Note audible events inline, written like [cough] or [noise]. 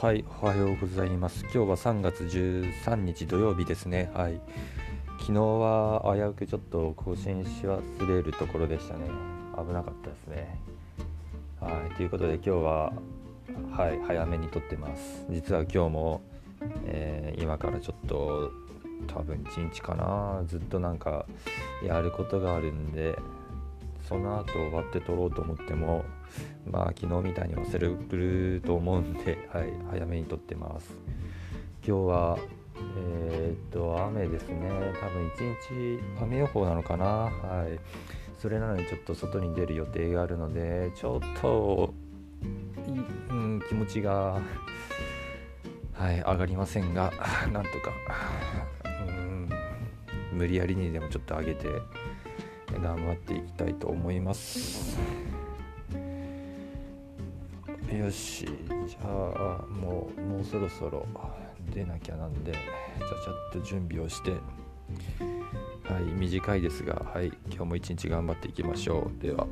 はい、おはようございます。今日は3月13日土曜日ですね。はい。昨日は危うくちょっと更新し忘れるところでしたね。危なかったですね。はい、ということで今日は、はい、早めに撮ってます。実は今日も、えー、今からちょっと多分1日かな、ずっとなんかやることがあるんで、その後終わって撮ろうと思ってもまあ昨日みたいに忘れると思うんで、[laughs] はい、早めに撮ってます。今日はえー、っと雨ですね。多分一日雨予報なのかな。はい。それなのにちょっと外に出る予定があるのでちょっとうん、気持ちがはい上がりませんが [laughs] なんとか。うん。無理やりにでもちょっと上げて頑張っていきたいと思います。よしじゃあもうもうそろそろ出なきゃなんでじゃちょっと準備をして。はい短いですがはい今日も一日頑張っていきましょう。では。